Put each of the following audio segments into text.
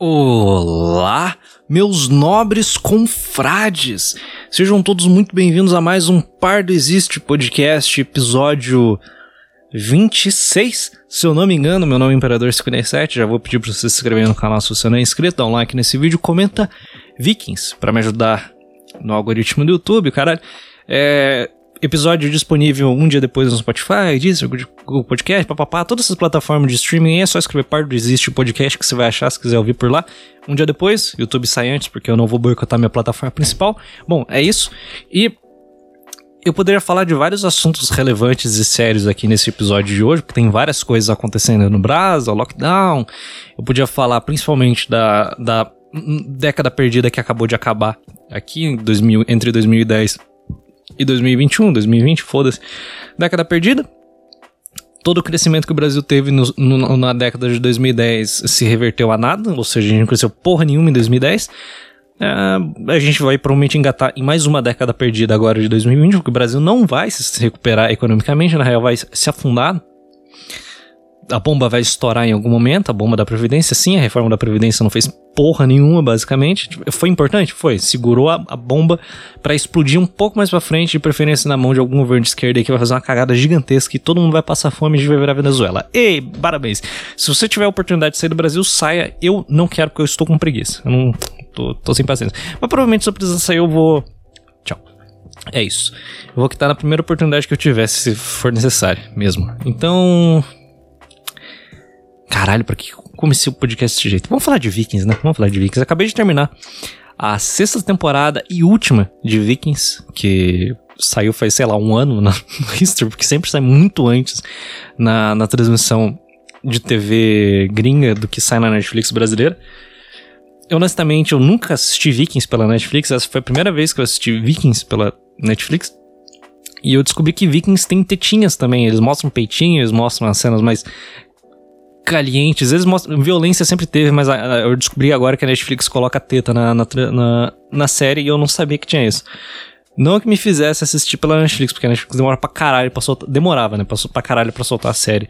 Olá, meus nobres confrades! Sejam todos muito bem-vindos a mais um Par do Existe podcast, episódio 26, se eu não me engano, meu nome é Imperador57, já vou pedir para você se inscrever no canal se você não é inscrito, dá um like nesse vídeo, comenta Vikings, para me ajudar no algoritmo do YouTube, caralho. É, episódio disponível um dia depois no Spotify, Deezer, Google Podcast, papapá, todas essas plataformas de streaming. É só escrever Pardo Existe Podcast que você vai achar se quiser ouvir por lá. Um dia depois, YouTube sai antes, porque eu não vou boicotar minha plataforma principal. Bom, é isso. E eu poderia falar de vários assuntos relevantes e sérios aqui nesse episódio de hoje, porque tem várias coisas acontecendo no Brasil, lockdown. Eu podia falar principalmente da, da década perdida que acabou de acabar aqui em 2000, entre 2010 e 2021, 2020, foda-se. Década perdida. Todo o crescimento que o Brasil teve no, no, na década de 2010 se reverteu a nada, ou seja, a gente não cresceu porra nenhuma em 2010. É, a gente vai provavelmente engatar em mais uma década perdida agora de 2020, porque o Brasil não vai se recuperar economicamente, na real vai se afundar a bomba vai estourar em algum momento, a bomba da Previdência, sim, a reforma da Previdência não fez porra nenhuma, basicamente. Tipo, foi importante? Foi. Segurou a, a bomba para explodir um pouco mais pra frente, de preferência na mão de algum governo de esquerda que vai fazer uma cagada gigantesca e todo mundo vai passar fome e vai virar Venezuela. Ei, parabéns. Se você tiver a oportunidade de sair do Brasil, saia. Eu não quero porque eu estou com preguiça. Eu não tô, tô sem paciência. Mas provavelmente se eu precisar sair, eu vou. Tchau. É isso. Eu vou quitar na primeira oportunidade que eu tivesse, se for necessário mesmo. Então, Caralho, pra que eu comecei o podcast desse jeito? Vamos falar de Vikings, né? Vamos falar de Vikings. Acabei de terminar a sexta temporada e última de Vikings, que saiu faz, sei lá, um ano na History, porque sempre sai muito antes na, na transmissão de TV gringa do que sai na Netflix brasileira. Eu, honestamente, eu nunca assisti Vikings pela Netflix. Essa foi a primeira vez que eu assisti Vikings pela Netflix. E eu descobri que Vikings tem tetinhas também. Eles mostram peitinho, eles mostram as cenas mais caliente. Às vezes mostra, violência sempre teve, mas a, a, eu descobri agora que a Netflix coloca teta na, na, na, na série e eu não sabia que tinha isso. Não que me fizesse assistir pela Netflix, porque a Netflix demora pra caralho pra soltar. Demorava, né? Passou pra caralho pra soltar a série.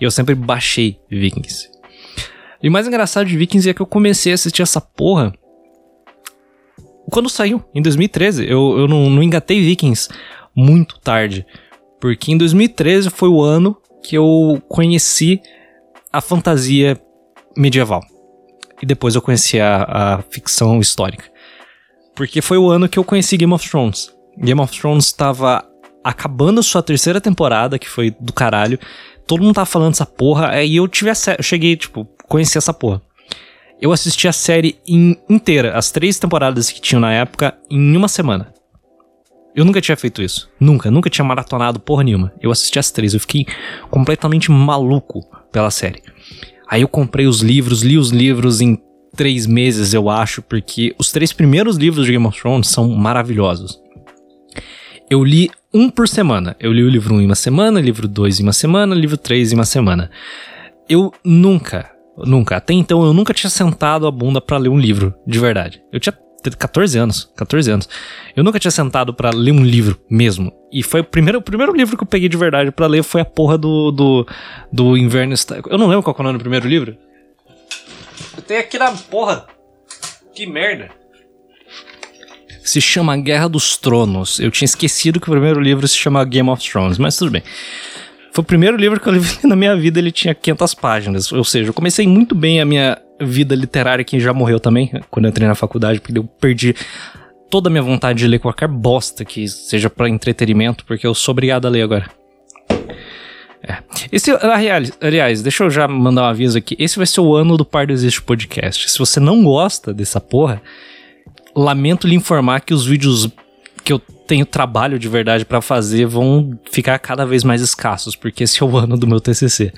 E eu sempre baixei Vikings. E o mais engraçado de Vikings é que eu comecei a assistir essa porra quando saiu, em 2013. Eu, eu não, não engatei Vikings muito tarde. Porque em 2013 foi o ano que eu conheci a fantasia medieval. E depois eu conheci a, a ficção histórica. Porque foi o ano que eu conheci Game of Thrones. Game of Thrones estava acabando sua terceira temporada, que foi do caralho. Todo mundo tava falando dessa porra. Aí eu tive a eu cheguei, tipo, conheci essa porra. Eu assisti a série in, inteira, as três temporadas que tinham na época, em uma semana. Eu nunca tinha feito isso. Nunca, nunca tinha maratonado porra nenhuma. Eu assisti as três, eu fiquei completamente maluco pela série. Aí eu comprei os livros, li os livros em três meses, eu acho, porque os três primeiros livros de Game of Thrones são maravilhosos. Eu li um por semana. Eu li o livro 1 um em uma semana, livro 2 em uma semana, livro 3 em uma semana. Eu nunca, nunca, até então eu nunca tinha sentado a bunda para ler um livro, de verdade. Eu tinha 14 anos, 14 anos. Eu nunca tinha sentado para ler um livro mesmo. E foi o primeiro, o primeiro livro que eu peguei de verdade para ler foi a porra do, do, do Inverno Eu não lembro qual é o nome do primeiro livro. Eu tenho aqui na porra. Que merda. Se chama Guerra dos Tronos. Eu tinha esquecido que o primeiro livro se chama Game of Thrones, mas tudo bem. Foi o primeiro livro que eu li na minha vida, ele tinha 500 páginas. Ou seja, eu comecei muito bem a minha vida literária, que já morreu também, quando eu entrei na faculdade, porque eu perdi toda a minha vontade de ler qualquer bosta que seja para entretenimento, porque eu sou obrigado a ler agora. É. Esse, aliás, deixa eu já mandar um aviso aqui. Esse vai ser o ano do Par Existe Podcast. Se você não gosta dessa porra, lamento lhe informar que os vídeos que eu tenho trabalho de verdade para fazer vão ficar cada vez mais escassos, porque esse é o ano do meu TCC.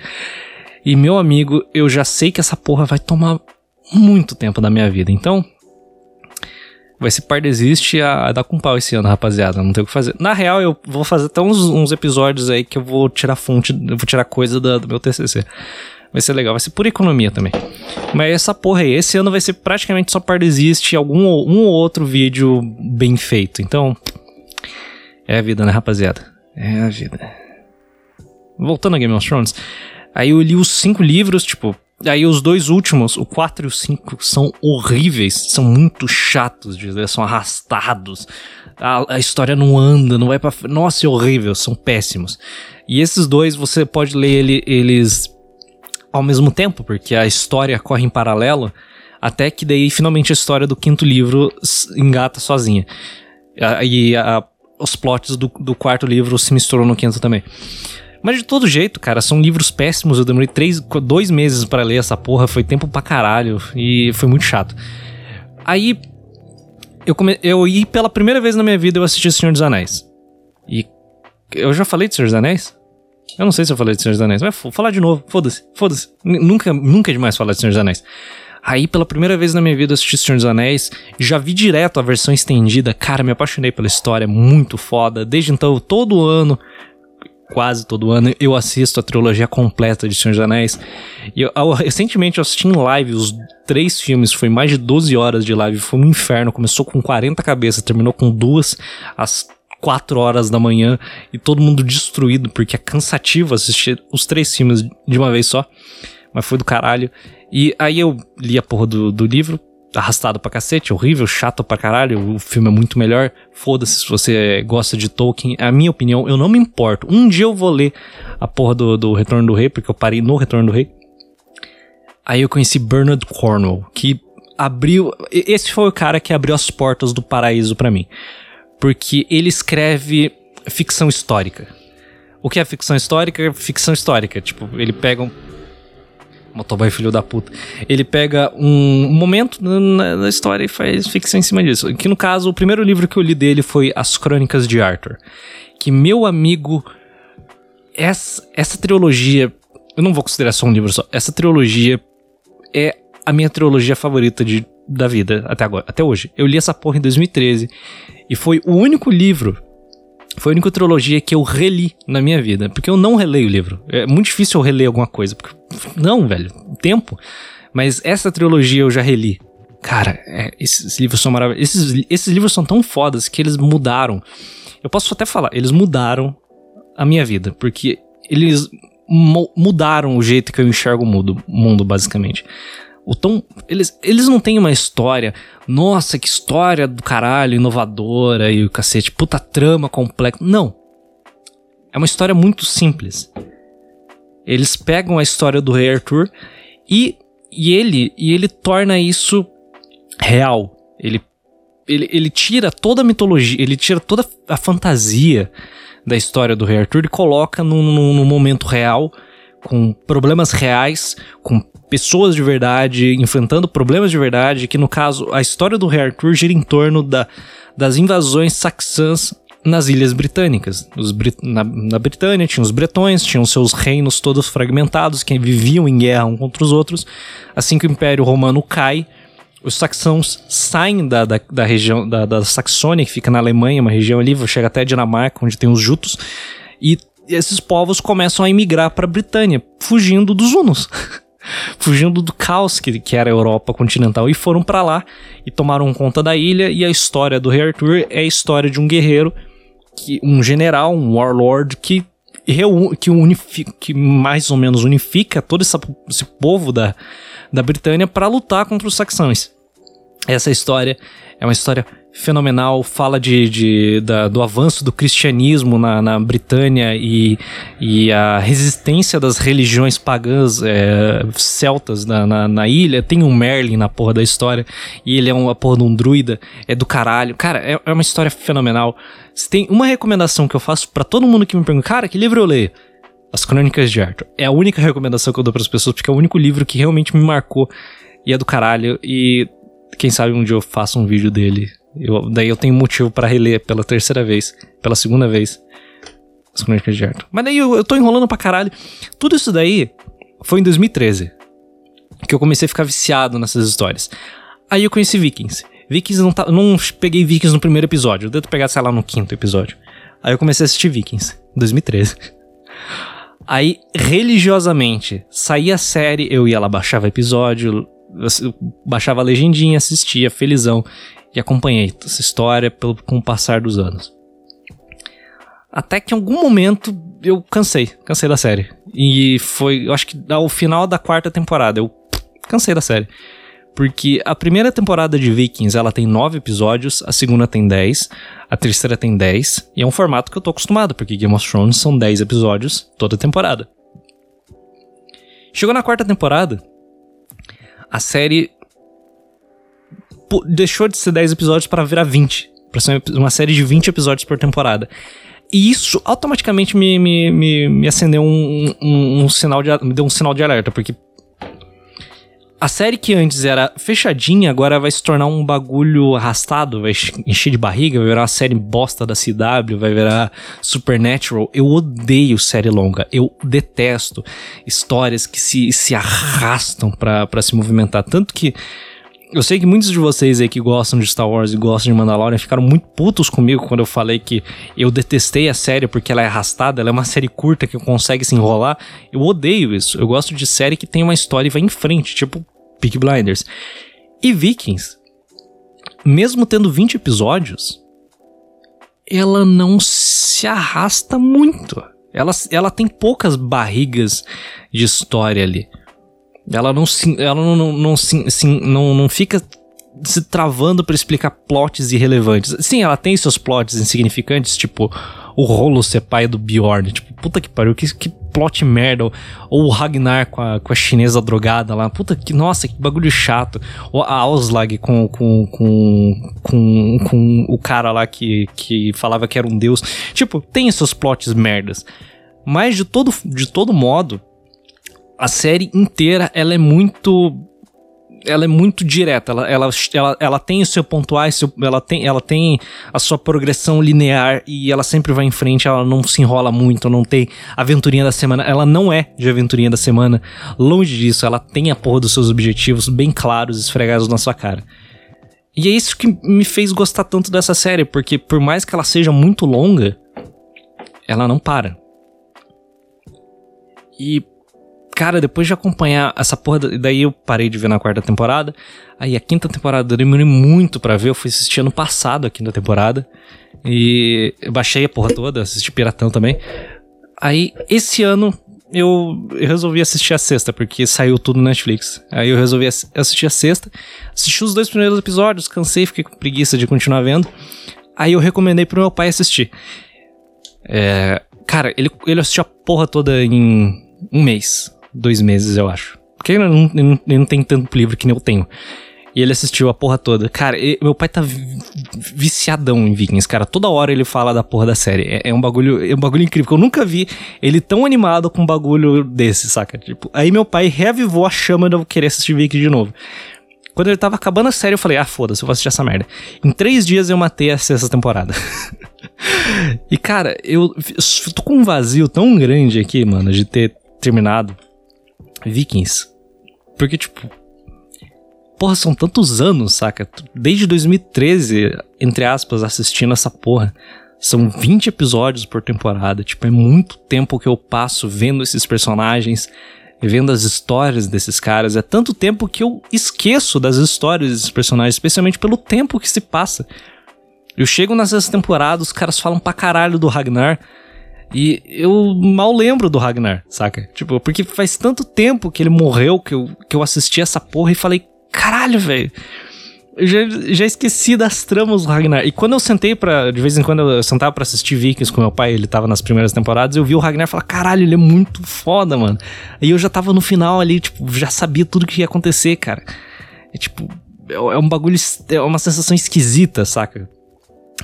E meu amigo, eu já sei que essa porra vai tomar muito tempo da minha vida. Então, vai ser par desiste a, a dar com pau esse ano, rapaziada. Não tem o que fazer. Na real, eu vou fazer até uns, uns episódios aí que eu vou tirar fonte, eu vou tirar coisa do, do meu TCC. Vai ser legal, vai ser por economia também. Mas essa porra aí, esse ano vai ser praticamente só par desiste algum um ou outro vídeo bem feito. Então, é a vida, né, rapaziada? É a vida. Voltando a Game of Thrones, aí eu li os cinco livros, tipo, Aí os dois últimos, o 4 e o 5, são horríveis, são muito chatos de são arrastados. A, a história não anda, não vai pra. Nossa, é horrível, são péssimos. E esses dois você pode ler ele, eles ao mesmo tempo, porque a história corre em paralelo, até que daí finalmente a história do quinto livro engata sozinha. E a, os plots do, do quarto livro se misturam no quinto também. Mas de todo jeito, cara, são livros péssimos. Eu demorei três, dois meses para ler essa porra. Foi tempo pra caralho. E foi muito chato. Aí. Eu, come... eu ia pela primeira vez na minha vida eu assisti Senhor dos Anéis. E. Eu já falei de Senhor dos Anéis? Eu não sei se eu falei de Senhor dos Anéis. Mas vou falar de novo. Foda-se. Foda-se. Nunca, nunca é demais falar de Senhor dos Anéis. Aí, pela primeira vez na minha vida, eu assisti Senhor dos Anéis. Já vi direto a versão estendida. Cara, me apaixonei pela história. Muito foda. Desde então, todo ano quase todo ano eu assisto a trilogia completa de Senhor dos Anéis. E eu, eu, recentemente eu assisti em live os três filmes, foi mais de 12 horas de live, foi um inferno. Começou com 40 cabeças, terminou com duas às 4 horas da manhã e todo mundo destruído, porque é cansativo assistir os três filmes de uma vez só. Mas foi do caralho. E aí eu li a porra do, do livro, arrastado pra cacete, horrível, chato pra caralho, o filme é muito melhor. Foda-se se você gosta de Tolkien. A minha opinião, eu não me importo. Um dia eu vou ler a porra do, do Retorno do Rei, porque eu parei no Retorno do Rei. Aí eu conheci Bernard Cornwell, que abriu. Esse foi o cara que abriu as portas do paraíso para mim. Porque ele escreve ficção histórica. O que é ficção histórica? Ficção histórica. Tipo, ele pega um Motoboy filho da puta. Ele pega um momento na, na, história e faz ficção em cima disso. Que no caso, o primeiro livro que eu li dele foi As Crônicas de Arthur. Que meu amigo. Essa, essa trilogia. Eu não vou considerar só um livro só. Essa trilogia é a minha trilogia favorita de, da vida até agora, até hoje. Eu li essa porra em 2013 e foi o único livro foi a única trilogia que eu reli na minha vida. Porque eu não releio o livro. É muito difícil eu reler alguma coisa. Porque, não, velho, tempo. Mas essa trilogia eu já reli. Cara, é, esses livros são maravilhosos. Esses, esses livros são tão fodas que eles mudaram. Eu posso até falar, eles mudaram a minha vida. Porque eles mudaram o jeito que eu enxergo o mundo, mundo basicamente. O eles, eles não têm uma história. Nossa, que história do caralho, inovadora e o cacete, puta trama complexa. Não. É uma história muito simples. Eles pegam a história do Rei Arthur e, e, ele, e ele torna isso real. Ele, ele, ele tira toda a mitologia, ele tira toda a fantasia da história do Rei Arthur e coloca num, num, num momento real, com problemas reais, com pessoas de verdade, enfrentando problemas de verdade, que no caso a história do Rei Arthur gira em torno da, das invasões saxãs nas ilhas britânicas. Brit na, na, Britânia tinha os bretões, tinham seus reinos todos fragmentados, que viviam em guerra um contra os outros. Assim que o Império Romano cai, os saxãos saem da, da, da região da, da, Saxônia, que fica na Alemanha, uma região ali, chega até a Dinamarca, onde tem os jutos, e esses povos começam a emigrar para a Britânia, fugindo dos hunos. fugindo do caos que, que era a Europa continental e foram para lá e tomaram conta da ilha e a história do Rei Arthur é a história de um guerreiro que um general, um warlord que que, unifica, que mais ou menos unifica todo essa, esse povo da, da Britânia para lutar contra os saxões. Essa história é uma história fenomenal, fala de, de da, do avanço do cristianismo na, na Britânia e, e a resistência das religiões pagãs é, celtas na, na, na, ilha. Tem um Merlin na porra da história e ele é uma porra de um druida, é do caralho. Cara, é, é uma história fenomenal. Se tem uma recomendação que eu faço para todo mundo que me pergunta, cara, que livro eu leio? As Crônicas de Arthur. É a única recomendação que eu dou para as pessoas, porque é o único livro que realmente me marcou e é do caralho. E quem sabe um dia eu faço um vídeo dele eu, daí eu tenho motivo para reler pela terceira vez, pela segunda vez, as Crônicas de Arthur. Mas daí eu, eu tô enrolando pra caralho. Tudo isso daí foi em 2013 que eu comecei a ficar viciado nessas histórias. Aí eu conheci Vikings. Vikings não tá, não peguei Vikings no primeiro episódio, eu devo pegar, sei lá, no quinto episódio. Aí eu comecei a assistir Vikings, em 2013. Aí, religiosamente, saía a série, eu ia lá, baixava episódio, baixava a legendinha, assistia, felizão e acompanhei essa história pelo, com o passar dos anos. Até que em algum momento eu cansei, cansei da série. E foi, eu acho que ao final da quarta temporada, eu cansei da série. Porque a primeira temporada de Vikings, ela tem nove episódios, a segunda tem dez, a terceira tem dez, e é um formato que eu tô acostumado, porque Game of Thrones são dez episódios toda temporada. Chegou na quarta temporada, a série deixou de ser 10 episódios para virar 20. Pra ser uma série de 20 episódios por temporada. E isso automaticamente me, me, me, me acendeu um, um, um, sinal de. me deu um sinal de alerta, porque. A série que antes era fechadinha, agora vai se tornar um bagulho arrastado, vai encher de barriga, vai virar uma série bosta da CW, vai virar Supernatural. Eu odeio série longa, eu detesto histórias que se, se arrastam para se movimentar. Tanto que eu sei que muitos de vocês aí que gostam de Star Wars e gostam de Mandalorian ficaram muito putos comigo quando eu falei que eu detestei a série porque ela é arrastada, ela é uma série curta que consegue se enrolar. Eu odeio isso. Eu gosto de série que tem uma história e vai em frente, tipo Peak Blinders. E Vikings, mesmo tendo 20 episódios, ela não se arrasta muito. Ela, ela tem poucas barrigas de história ali. Ela não se, ela não, não, não, se, não, não fica se travando para explicar plots irrelevantes. Sim, ela tem seus plots insignificantes, tipo o rolo ser pai do Bjorn. Tipo, puta que pariu, que, que plot merda. Ou o Ragnar com a, com a chinesa drogada lá. Puta que, nossa, que bagulho chato. Ou a Auslag com, com, com, com, com o cara lá que, que falava que era um deus. Tipo, tem seus plots merdas. Mas de todo, de todo modo, a série inteira ela é muito ela é muito direta, ela, ela, ela, ela tem o seu ponto A, seu, ela, tem, ela tem a sua progressão linear e ela sempre vai em frente, ela não se enrola muito, não tem aventurinha da semana, ela não é de aventurinha da semana, longe disso, ela tem a porra dos seus objetivos bem claros, esfregados na sua cara. E é isso que me fez gostar tanto dessa série, porque por mais que ela seja muito longa, ela não para. E cara, depois de acompanhar essa porra, daí eu parei de ver na quarta temporada. Aí a quinta temporada eu demorei muito para ver, eu fui assistir ano passado a quinta temporada. E eu baixei a porra toda, assisti Piratão também. Aí esse ano eu, resolvi assistir a sexta, porque saiu tudo no Netflix. Aí eu resolvi assistir a sexta, assisti os dois primeiros episódios, cansei, fiquei com preguiça de continuar vendo. Aí eu recomendei pro meu pai assistir. É, cara, ele, ele assistiu a porra toda em um mês dois meses, eu acho. Porque ele não, ele não, tem tanto livro que nem eu tenho. E ele assistiu a porra toda. Cara, ele, meu pai tá viciadão em Vikings, cara. Toda hora ele fala da porra da série. É, é, um bagulho, é um bagulho incrível. Eu nunca vi ele tão animado com um bagulho desse, saca? Tipo, aí meu pai reavivou a chama de eu querer assistir Vikings de novo. Quando ele tava acabando a série, eu falei, ah, foda-se, eu vou assistir essa merda. Em três dias eu matei a sexta temporada. e, cara, eu, eu tô com um vazio tão grande aqui, mano, de ter terminado Vikings. Porque, tipo. Porra, são tantos anos, saca? Desde 2013, entre aspas, assistindo essa porra. São 20 episódios por temporada. Tipo, é muito tempo que eu passo vendo esses personagens, vendo as histórias desses caras. É tanto tempo que eu esqueço das histórias desses personagens, especialmente pelo tempo que se passa. Eu chego nessas temporadas, os caras falam pra caralho do Ragnar. E eu mal lembro do Ragnar, saca? Tipo, porque faz tanto tempo que ele morreu que eu, que eu assisti essa porra e falei, caralho, velho. Eu já, já esqueci das tramas do Ragnar. E quando eu sentei para De vez em quando eu sentava pra assistir Vikings com meu pai, ele tava nas primeiras temporadas, eu vi o Ragnar e falei, caralho, ele é muito foda, mano. E eu já tava no final ali, tipo, já sabia tudo que ia acontecer, cara. É tipo, é, é um bagulho. É uma sensação esquisita, saca?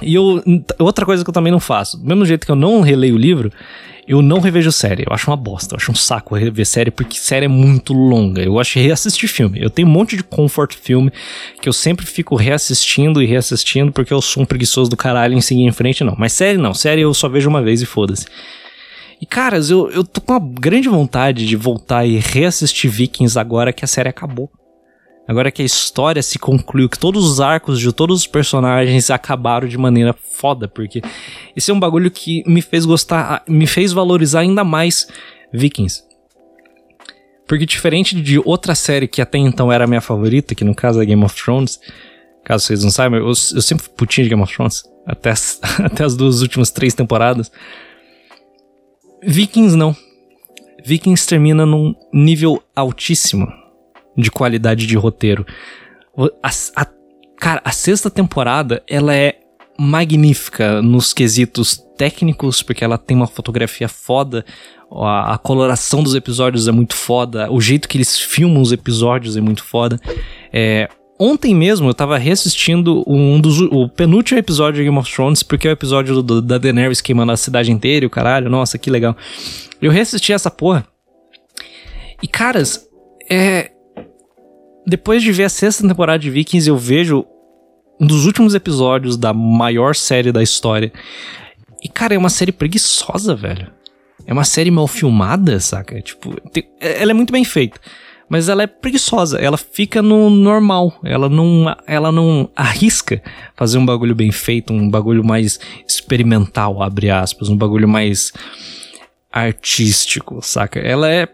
E eu, outra coisa que eu também não faço, do mesmo jeito que eu não releio o livro, eu não revejo série. Eu acho uma bosta, eu acho um saco rever série, porque série é muito longa. Eu acho reassistir filme. Eu tenho um monte de comfort filme que eu sempre fico reassistindo e reassistindo, porque eu sou um preguiçoso do caralho em seguir em frente, não. Mas série não, série eu só vejo uma vez e foda-se. E caras, eu, eu tô com uma grande vontade de voltar e reassistir Vikings agora que a série acabou. Agora que a história se concluiu, que todos os arcos de todos os personagens acabaram de maneira foda, porque esse é um bagulho que me fez gostar, me fez valorizar ainda mais Vikings. Porque diferente de outra série que até então era a minha favorita, que no caso é Game of Thrones, caso vocês não saibam, eu, eu sempre putinho de Game of Thrones, até as, até as duas últimas três temporadas. Vikings não. Vikings termina num nível altíssimo de qualidade de roteiro. A, a, cara, a sexta temporada, ela é magnífica nos quesitos técnicos, porque ela tem uma fotografia foda, a, a, coloração dos episódios é muito foda, o jeito que eles filmam os episódios é muito foda. É, ontem mesmo eu tava reassistindo um dos, o penúltimo episódio de Game of Thrones, porque é o episódio do, da Daenerys queimando a cidade inteira e o caralho, nossa, que legal. Eu reassisti essa porra. E caras, é. Depois de ver a sexta temporada de Vikings, eu vejo um dos últimos episódios da maior série da história. E, cara, é uma série preguiçosa, velho. É uma série mal filmada, saca? Tipo, tem, ela é muito bem feita. Mas ela é preguiçosa, ela fica no normal, ela não, ela não arrisca fazer um bagulho bem feito, um bagulho mais experimental, abre aspas, um bagulho mais artístico, saca? Ela é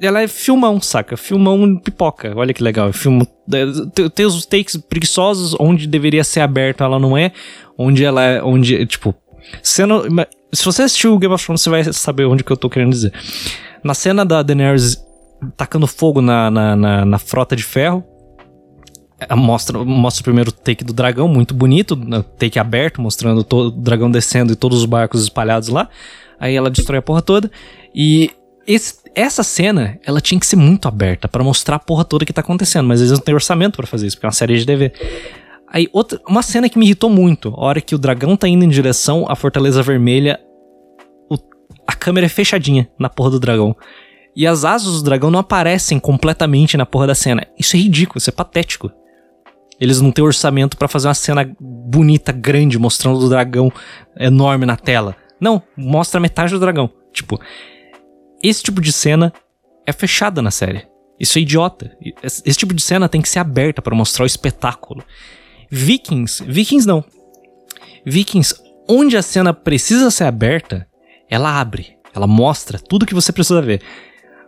ela é filmão, saca? Filmão pipoca. Olha que legal. Filmo, tem os takes preguiçosos, onde deveria ser aberto, ela não é. Onde ela é. Onde, tipo. Cena, se você assistiu Game of Thrones, você vai saber onde que eu tô querendo dizer. Na cena da Daenerys tacando fogo na, na, na, na frota de ferro. Mostra, mostra o primeiro take do dragão, muito bonito, né, take aberto, mostrando todo, o dragão descendo e todos os barcos espalhados lá. Aí ela destrói a porra toda. E esse, essa cena, ela tinha que ser muito aberta para mostrar a porra toda que tá acontecendo, mas eles não têm orçamento para fazer isso, porque é uma série de TV. Aí, outra, uma cena que me irritou muito, a hora que o dragão tá indo em direção à Fortaleza Vermelha, o, a câmera é fechadinha na porra do dragão. E as asas do dragão não aparecem completamente na porra da cena. Isso é ridículo, isso é patético. Eles não têm orçamento para fazer uma cena bonita, grande, mostrando o dragão enorme na tela. Não, mostra metade do dragão. Tipo, esse tipo de cena é fechada na série. Isso é idiota. Esse tipo de cena tem que ser aberta para mostrar o espetáculo. Vikings, Vikings não. Vikings, onde a cena precisa ser aberta, ela abre, ela mostra tudo que você precisa ver.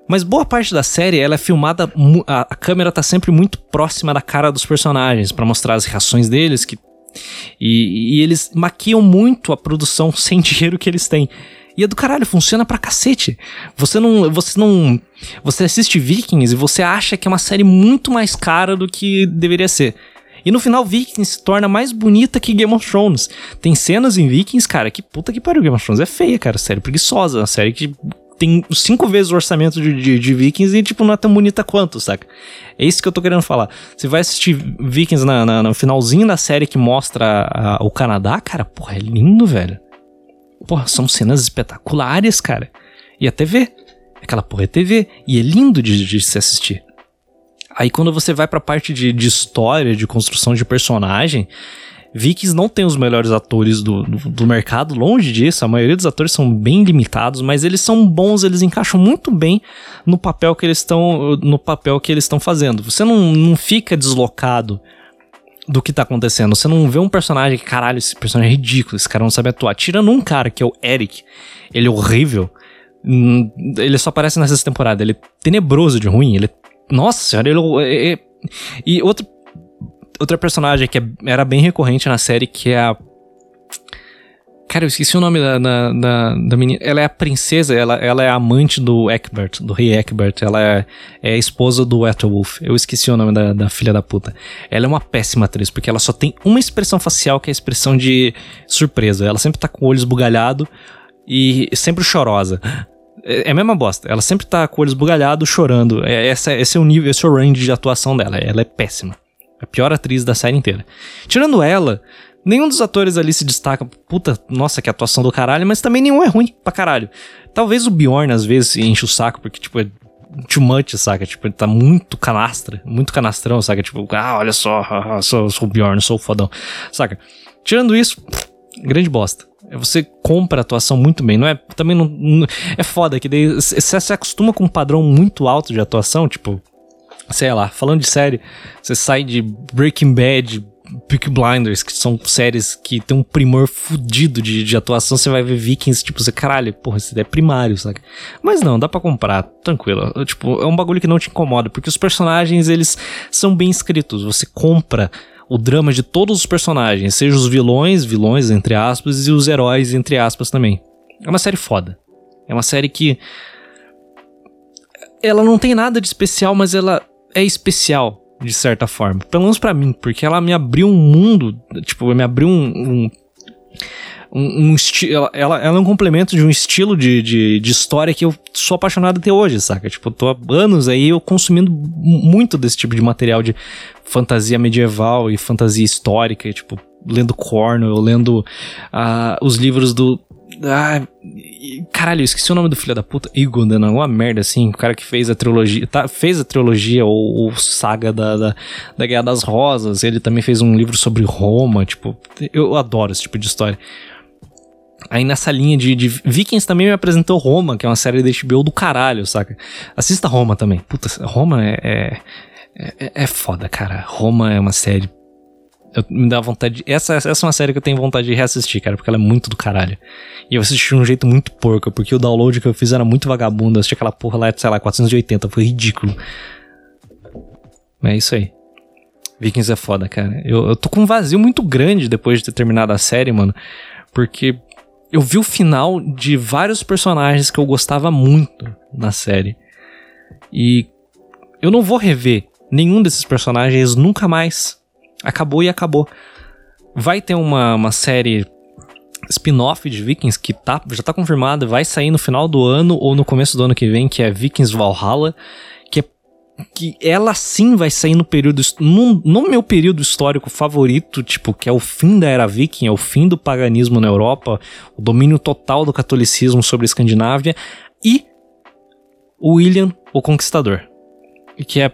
Mas boa parte da série ela é filmada, a, câmera tá sempre muito próxima da cara dos personagens para mostrar as reações deles que e, e, eles maquiam muito a produção sem dinheiro que eles têm. E é do caralho, funciona pra cacete. Você não. Você não. Você assiste Vikings e você acha que é uma série muito mais cara do que deveria ser. E no final, Vikings se torna mais bonita que Game of Thrones. Tem cenas em Vikings, cara, que puta que pariu. Game of Thrones é feia, cara. Série preguiçosa. Uma série que tem cinco vezes o orçamento de, de, de, Vikings e, tipo, não é tão bonita quanto, saca? É isso que eu tô querendo falar. Você vai assistir Vikings na, na no finalzinho da série que mostra a, o Canadá, cara, porra, é lindo, velho. Porra, são cenas espetaculares, cara. E a TV. Aquela porra é TV. E é lindo de, de se assistir. Aí quando você vai pra parte de, de história, de construção de personagem, Vikings não tem os melhores atores do, do, do, mercado, longe disso, a maioria dos atores são bem limitados, mas eles são bons, eles encaixam muito bem no papel que eles estão no papel que eles estão fazendo. Você não, não fica deslocado do que tá acontecendo. Você não vê um personagem que, caralho, esse personagem é ridículo, esse cara não sabe atuar. Tirando um cara, que é o Eric, ele é horrível. Hum, ele só aparece nessa temporada. Ele é tenebroso de ruim. Ele é nossa senhora, ele. É, é, e outro, outra personagem que é, era bem recorrente na série, que é a. Cara, eu esqueci o nome da, da, da, da menina. Ela é a princesa, ela, ela é a amante do Eckbert, do rei Eckbert. Ela é, é a esposa do Ethelwulf. Eu esqueci o nome da, da filha da puta. Ela é uma péssima atriz, porque ela só tem uma expressão facial que é a expressão de surpresa. Ela sempre tá com o olho esbugalhado e sempre chorosa. É, é a mesma bosta. Ela sempre tá com o olho esbugalhado, chorando. É, essa, esse é o nível, esse é o range de atuação dela. Ela é péssima. A pior atriz da série inteira. Tirando ela, nenhum dos atores ali se destaca. Puta, nossa, que atuação do caralho, mas também nenhum é ruim pra caralho. Talvez o Bjorn às vezes enche o saco, porque, tipo, é too much, saca? Tipo, ele tá muito canastra, muito canastrão, saca? Tipo, ah, olha só, sou, sou o Bjorn, sou o fodão, saca? Tirando isso, grande bosta. Você compra a atuação muito bem, não é? Também não. não é foda que daí você se acostuma com um padrão muito alto de atuação, tipo. Sei lá, falando de série, você sai de Breaking Bad, Peak Blinders, que são séries que tem um primor fudido de, de atuação, você vai ver Vikings, tipo, você, caralho, porra, isso é primário, sabe? Mas não, dá para comprar, tranquilo. Tipo, é um bagulho que não te incomoda, porque os personagens, eles são bem escritos, você compra o drama de todos os personagens, seja os vilões, vilões entre aspas, e os heróis entre aspas também. É uma série foda. É uma série que. Ela não tem nada de especial, mas ela é especial, de certa forma. Pelo menos para mim, porque ela me abriu um mundo. Tipo, me abriu um. um um, um estilo. Ela, ela é um complemento de um estilo de, de, de, história que eu sou apaixonado até hoje, saca? Tipo, eu tô há anos aí eu consumindo muito desse tipo de material de fantasia medieval e fantasia histórica, e, tipo, lendo Cornwell, lendo uh, os livros do ah, caralho, eu esqueci o nome do filho da puta. Né? Alguma merda assim. O cara que fez a trilogia. Tá, fez a trilogia ou, ou saga da, da, da, Guerra das Rosas. Ele também fez um livro sobre Roma. Tipo, eu adoro esse tipo de história. Aí nessa linha de, de Vikings também me apresentou Roma, que é uma série da HBO do caralho, saca? Assista Roma também. Puta, Roma é, é, é, é foda, cara. Roma é uma série eu, me dá vontade. De, essa, essa é uma série que eu tenho vontade de reassistir, cara, porque ela é muito do caralho. E eu assisti de um jeito muito porco, porque o download que eu fiz era muito vagabundo. Eu assisti aquela porra lá, sei lá, 480, foi ridículo. Mas é isso aí. Vikings é foda, cara. Eu, eu tô com um vazio muito grande depois de ter terminado a série, mano. Porque eu vi o final de vários personagens que eu gostava muito na série. E eu não vou rever nenhum desses personagens nunca mais acabou e acabou. Vai ter uma, uma série spin-off de Vikings que tá, já tá confirmada, vai sair no final do ano ou no começo do ano que vem, que é Vikings Valhalla, que é que ela sim vai sair no período no, no meu período histórico favorito, tipo, que é o fim da era viking, é o fim do paganismo na Europa, o domínio total do catolicismo sobre a Escandinávia e o William o Conquistador, que é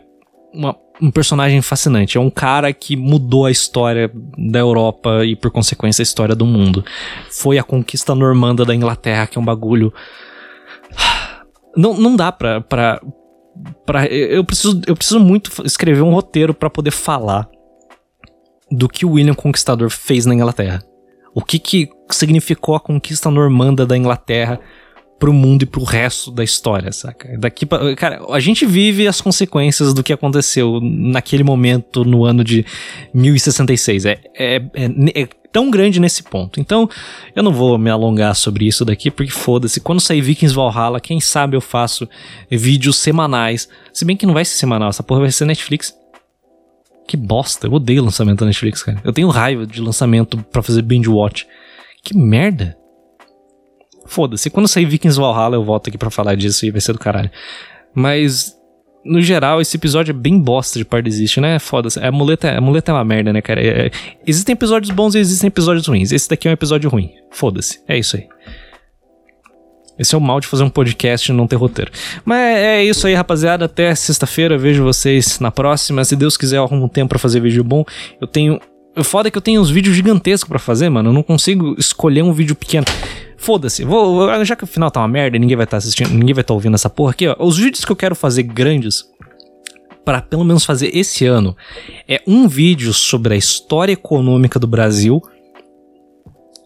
uma um personagem fascinante. É um cara que mudou a história da Europa e, por consequência, a história do mundo. Foi a conquista normanda da Inglaterra, que é um bagulho. Não, não dá pra, pra, pra. Eu preciso, eu preciso muito escrever um roteiro para poder falar do que o William Conquistador fez na Inglaterra. O que, que significou a conquista normanda da Inglaterra pro mundo e pro resto da história, saca? Daqui pra, cara, a gente vive as consequências do que aconteceu naquele momento no ano de 1066. É, é, é, é tão grande nesse ponto. Então, eu não vou me alongar sobre isso daqui, porque foda-se. Quando sair Vikings Valhalla, quem sabe eu faço vídeos semanais. Se bem que não vai ser semanal, essa porra vai ser Netflix. Que bosta, eu odeio lançamento da Netflix, cara. Eu tenho raiva de lançamento para fazer binge watch. Que merda. Foda-se. Quando sair Vikings Valhalla, eu volto aqui para falar disso e vai ser do caralho. Mas, no geral, esse episódio é bem bosta de Par Existe, né? Foda-se. A muleta, a muleta é uma merda, né, cara? É, é, existem episódios bons e existem episódios ruins. Esse daqui é um episódio ruim. Foda-se. É isso aí. Esse é o mal de fazer um podcast e não ter roteiro. Mas é isso aí, rapaziada. Até sexta-feira. Vejo vocês na próxima. Se Deus quiser, eu arrumo um tempo pra fazer vídeo bom. Eu tenho. O foda é que eu tenho uns vídeos gigantescos para fazer, mano. Eu não consigo escolher um vídeo pequeno. Foda-se, vou, já que o final tá uma merda e ninguém vai estar tá assistindo, ninguém vai estar tá ouvindo essa porra aqui, ó. Os vídeos que eu quero fazer grandes, para pelo menos fazer esse ano, é um vídeo sobre a história econômica do Brasil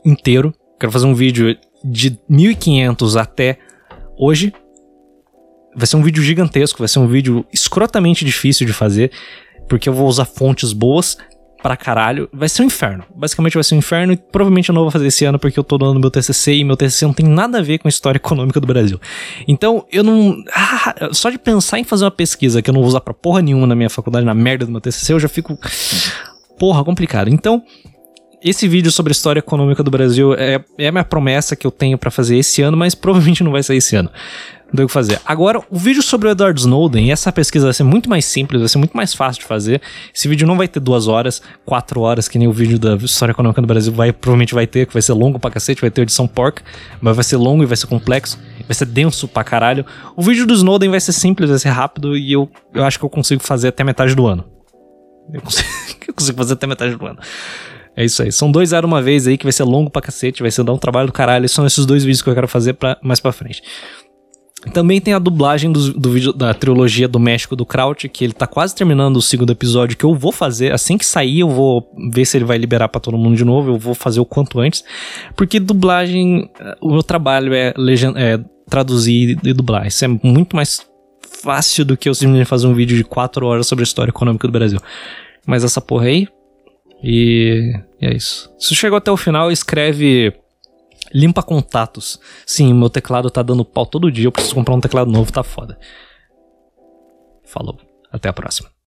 inteiro. Quero fazer um vídeo de 1500 até hoje. Vai ser um vídeo gigantesco, vai ser um vídeo escrotamente difícil de fazer, porque eu vou usar fontes boas pra caralho. Vai ser um inferno. Basicamente vai ser um inferno e provavelmente eu não vou fazer esse ano porque eu tô dando meu TCC e meu TCC não tem nada a ver com a história econômica do Brasil. Então, eu não... Ah, só de pensar em fazer uma pesquisa que eu não vou usar pra porra nenhuma na minha faculdade, na merda do meu TCC, eu já fico... Porra, complicado. Então, esse vídeo sobre a história econômica do Brasil é, é a minha promessa que eu tenho para fazer esse ano, mas provavelmente não vai sair esse ano. Tem o que fazer. Agora, o vídeo sobre o Edward Snowden, essa pesquisa vai ser muito mais simples, vai ser muito mais fácil de fazer. Esse vídeo não vai ter duas horas, quatro horas, que nem o vídeo da história econômica do Brasil vai, provavelmente vai ter, que vai ser longo pra cacete, vai ter edição porca, mas vai ser longo e vai ser complexo, vai ser denso pra caralho. O vídeo do Snowden vai ser simples, vai ser rápido e eu, eu acho que eu consigo fazer até metade do ano. Eu consigo, eu consigo fazer até metade do ano. É isso aí. São dois era uma vez aí que vai ser longo pra cacete, vai ser dar um trabalho do caralho. São esses dois vídeos que eu quero fazer pra, mais pra frente. Também tem a dublagem do, do vídeo da trilogia do México do Kraut, que ele tá quase terminando o segundo episódio, que eu vou fazer. Assim que sair, eu vou ver se ele vai liberar para todo mundo de novo. Eu vou fazer o quanto antes. Porque dublagem, eh, o meu trabalho é, legend, é traduzir e dublar. Isso é muito mais fácil do que eu simplesmente fazer um vídeo de 4 horas sobre a história econômica do Brasil. Mas essa porra aí. E, e é isso. Se chegou até o final, escreve Limpa contatos. Sim, meu teclado tá dando pau todo dia, eu preciso comprar um teclado novo, tá foda. Falou. Até a próxima.